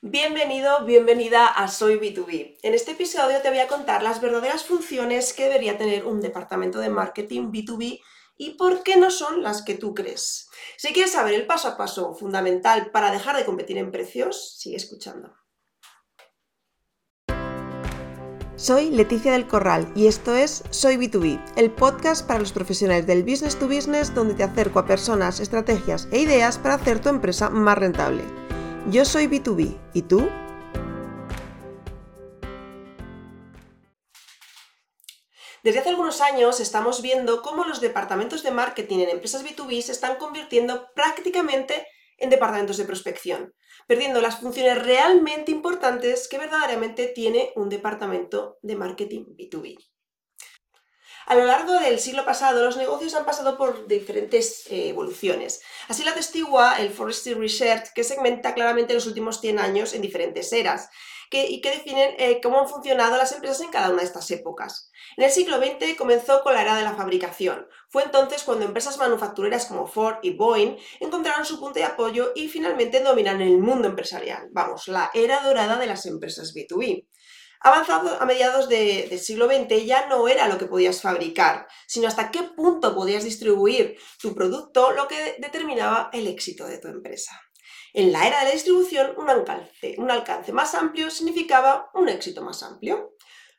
Bienvenido, bienvenida a Soy B2B. En este episodio te voy a contar las verdaderas funciones que debería tener un departamento de marketing B2B y por qué no son las que tú crees. Si quieres saber el paso a paso fundamental para dejar de competir en precios, sigue escuchando. Soy Leticia del Corral y esto es Soy B2B, el podcast para los profesionales del business to business donde te acerco a personas, estrategias e ideas para hacer tu empresa más rentable. Yo soy B2B, ¿y tú? Desde hace algunos años estamos viendo cómo los departamentos de marketing en empresas B2B se están convirtiendo prácticamente en departamentos de prospección, perdiendo las funciones realmente importantes que verdaderamente tiene un departamento de marketing B2B. A lo largo del siglo pasado, los negocios han pasado por diferentes eh, evoluciones. Así lo atestigua el Forestry Research, que segmenta claramente los últimos 100 años en diferentes eras y que definen eh, cómo han funcionado las empresas en cada una de estas épocas. En el siglo XX comenzó con la era de la fabricación. Fue entonces cuando empresas manufactureras como Ford y Boeing encontraron su punto de apoyo y finalmente dominaron el mundo empresarial. Vamos, la era dorada de las empresas B2B. Avanzado a mediados del siglo XX ya no era lo que podías fabricar, sino hasta qué punto podías distribuir tu producto lo que determinaba el éxito de tu empresa. En la era de la distribución, un alcance, un alcance más amplio significaba un éxito más amplio.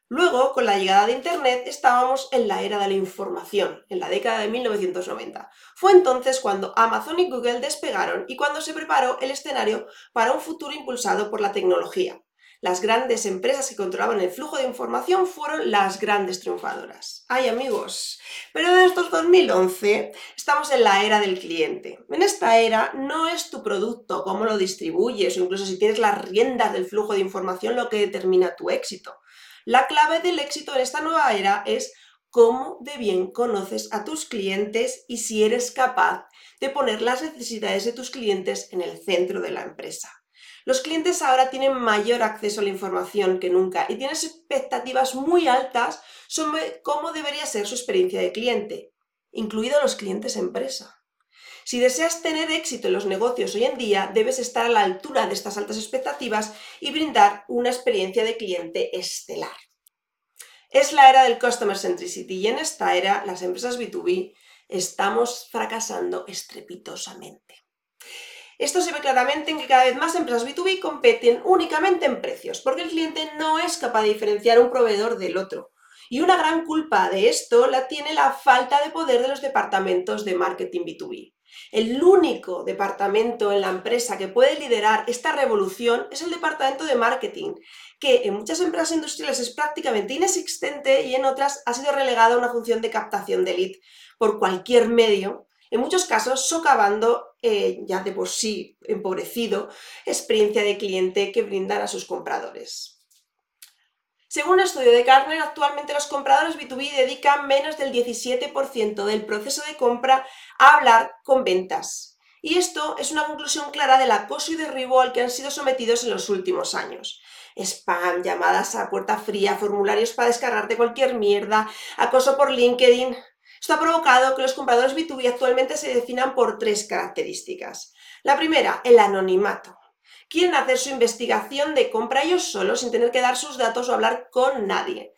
Luego, con la llegada de Internet, estábamos en la era de la información, en la década de 1990. Fue entonces cuando Amazon y Google despegaron y cuando se preparó el escenario para un futuro impulsado por la tecnología. Las grandes empresas que controlaban el flujo de información fueron las grandes triunfadoras. ¡Ay amigos! Pero desde estos 2011 estamos en la era del cliente. En esta era no es tu producto, cómo lo distribuyes o incluso si tienes las riendas del flujo de información lo que determina tu éxito. La clave del éxito en esta nueva era es cómo de bien conoces a tus clientes y si eres capaz de poner las necesidades de tus clientes en el centro de la empresa. Los clientes ahora tienen mayor acceso a la información que nunca y tienen expectativas muy altas sobre cómo debería ser su experiencia de cliente, incluidos los clientes empresa. Si deseas tener éxito en los negocios hoy en día, debes estar a la altura de estas altas expectativas y brindar una experiencia de cliente estelar. Es la era del Customer Centricity y en esta era las empresas B2B estamos fracasando estrepitosamente. Esto se ve claramente en que cada vez más empresas B2B competen únicamente en precios, porque el cliente no es capaz de diferenciar un proveedor del otro. Y una gran culpa de esto la tiene la falta de poder de los departamentos de marketing B2B. El único departamento en la empresa que puede liderar esta revolución es el departamento de marketing, que en muchas empresas industriales es prácticamente inexistente y en otras ha sido relegado a una función de captación de lead por cualquier medio en muchos casos socavando eh, ya de por sí empobrecido experiencia de cliente que brindan a sus compradores. Según un estudio de Gartner, actualmente los compradores B2B dedican menos del 17% del proceso de compra a hablar con ventas. Y esto es una conclusión clara del acoso y derribo al que han sido sometidos en los últimos años. Spam, llamadas a puerta fría, formularios para descargarte cualquier mierda, acoso por LinkedIn, esto ha provocado que los compradores B2B actualmente se definan por tres características. La primera, el anonimato. Quieren hacer su investigación de compra ellos solos sin tener que dar sus datos o hablar con nadie.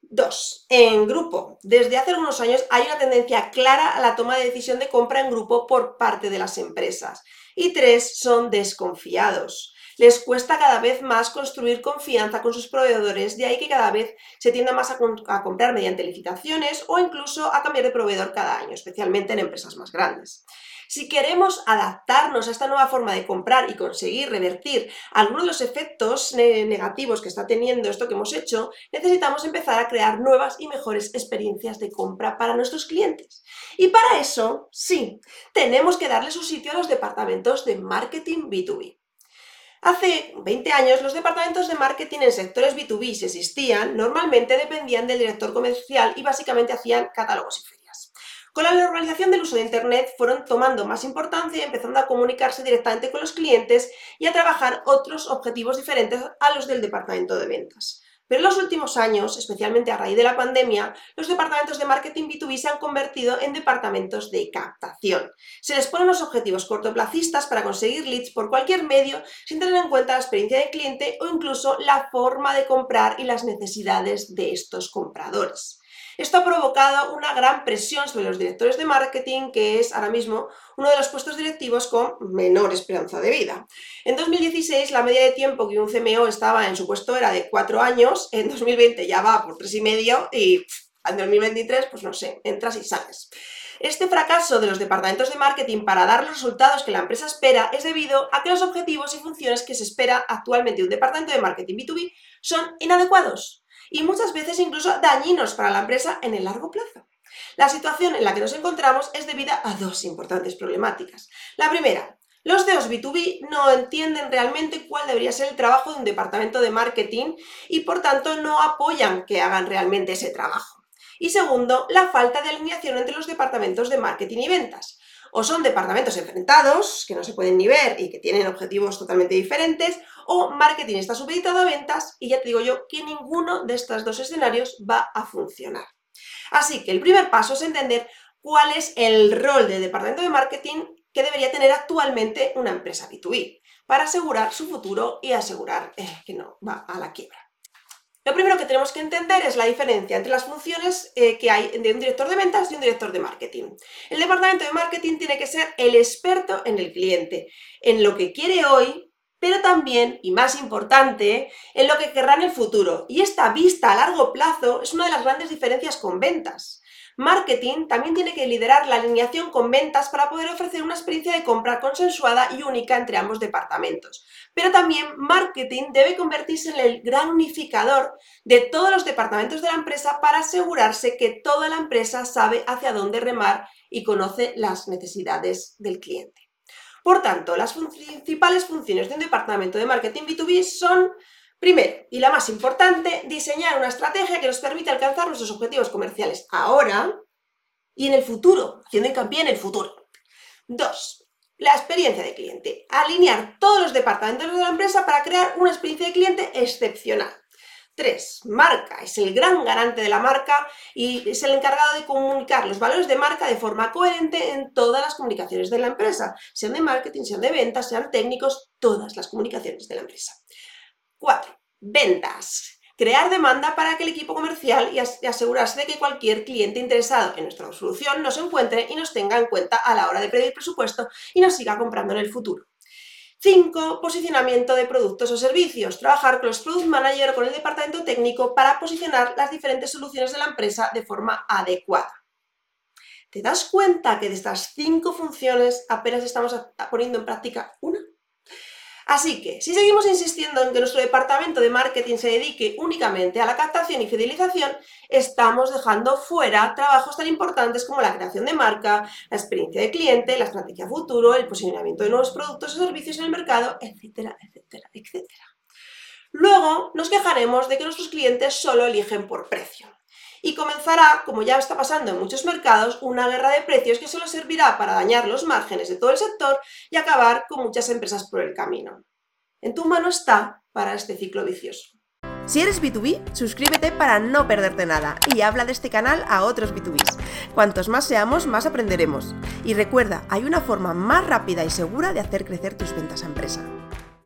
Dos, en grupo. Desde hace algunos años hay una tendencia clara a la toma de decisión de compra en grupo por parte de las empresas. Y tres, son desconfiados les cuesta cada vez más construir confianza con sus proveedores, de ahí que cada vez se tienda más a, comprar mediante licitaciones o incluso a cambiar de proveedor cada año, especialmente en empresas más grandes. Si queremos adaptarnos a esta nueva forma de comprar y conseguir revertir algunos de los efectos negativos que está teniendo esto que hemos hecho, necesitamos empezar a crear nuevas y mejores experiencias de compra para nuestros clientes. Y para eso, sí, tenemos que darle su sitio a los departamentos de marketing B2B. Hace 20 años los departamentos de marketing en sectores B2B, si existían, normalmente dependían del director comercial y básicamente hacían catálogos y ferias. Con la normalización del uso de Internet fueron tomando más importancia y empezando a comunicarse directamente con los clientes y a trabajar otros objetivos diferentes a los del departamento de ventas. Pero en los últimos años, especialmente a raíz de la pandemia, los departamentos de marketing B2B se han convertido en departamentos de captación. Se les ponen los objetivos cortoplacistas para conseguir leads por cualquier medio sin tener en cuenta la experiencia del cliente o incluso la forma de comprar y las necesidades de estos compradores. Esto ha provocado una gran presión sobre los directores de marketing, que es ahora mismo uno de los puestos directivos con menor esperanza de vida. En 2016 la media de tiempo que un CMO estaba en su puesto era de cuatro años, en 2020 ya va por tres y medio y en 2023 pues no sé, entras y sales. Este fracaso de los departamentos de marketing para dar los resultados que la empresa espera es debido a que los objetivos y funciones que se espera actualmente de un departamento de marketing B2B son inadecuados y muchas veces incluso dañinos para la empresa en el largo plazo. La situación en la que nos encontramos es debida a dos importantes problemáticas. La primera, los CEOs B2B no entienden realmente cuál debería ser el trabajo de un departamento de marketing y por tanto no apoyan que hagan realmente ese trabajo. Y segundo, la falta de alineación entre los departamentos de marketing y ventas o son departamentos enfrentados, que no se pueden ni ver y que tienen objetivos totalmente diferentes, o marketing está supeditado a ventas y ya te digo yo que ninguno de estos dos escenarios va a funcionar. Así que el primer paso es entender cuál es el rol del departamento de marketing que debería tener actualmente una empresa B2B para asegurar su futuro y asegurar eh, que no va a la quiebra. Lo primero que tenemos que entender es la diferencia entre las funciones eh, que hay de un director de ventas y un director de marketing. El departamento de marketing tiene que ser el experto en el cliente, en lo que quiere hoy, pero también, y más importante, en lo que querrá en el futuro. Y esta vista a largo plazo es una de las grandes diferencias con ventas. Marketing también tiene que liderar la alineación con ventas para poder ofrecer una experiencia de compra consensuada y única entre ambos departamentos. Pero también marketing debe convertirse en el gran unificador de todos los departamentos de la empresa para asegurarse que toda la empresa sabe hacia dónde remar y conoce las necesidades del cliente. Por tanto, las principales funciones de un departamento de marketing B2B son Primero, y la más importante, diseñar una estrategia que nos permita alcanzar nuestros objetivos comerciales ahora y en el futuro, haciendo hincapié en el futuro. Dos, la experiencia de cliente. Alinear todos los departamentos de la empresa para crear una experiencia de cliente excepcional. Tres, Marca. Es el gran garante de la marca y es el encargado de comunicar los valores de marca de forma coherente en todas las comunicaciones de la empresa, sean de marketing, sean de ventas, sean técnicos, todas las comunicaciones de la empresa. 4. Ventas. Crear demanda para que el equipo comercial y asegurarse de que cualquier cliente interesado en nuestra solución nos encuentre y nos tenga en cuenta a la hora de pedir presupuesto y nos siga comprando en el futuro. 5. Posicionamiento de productos o servicios. Trabajar con los product manager o con el departamento técnico para posicionar las diferentes soluciones de la empresa de forma adecuada. ¿Te das cuenta que de estas cinco funciones apenas estamos poniendo en práctica una? Así que, si seguimos insistiendo en que nuestro departamento de marketing se dedique únicamente a la captación y fidelización, estamos dejando fuera trabajos tan importantes como la creación de marca, la experiencia de cliente, la estrategia futuro, el posicionamiento de nuevos productos o servicios en el mercado, etcétera, etcétera, etcétera. Luego nos quejaremos de que nuestros clientes solo eligen por precio y comenzará, como ya está pasando en muchos mercados, una guerra de precios que solo servirá para dañar los márgenes de todo el sector y acabar con muchas empresas por el camino. En tu mano está para este ciclo vicioso. Si eres B2B, suscríbete para no perderte nada y habla de este canal a otros B2Bs. Cuantos más seamos, más aprenderemos. Y recuerda, hay una forma más rápida y segura de hacer crecer tus ventas a empresa.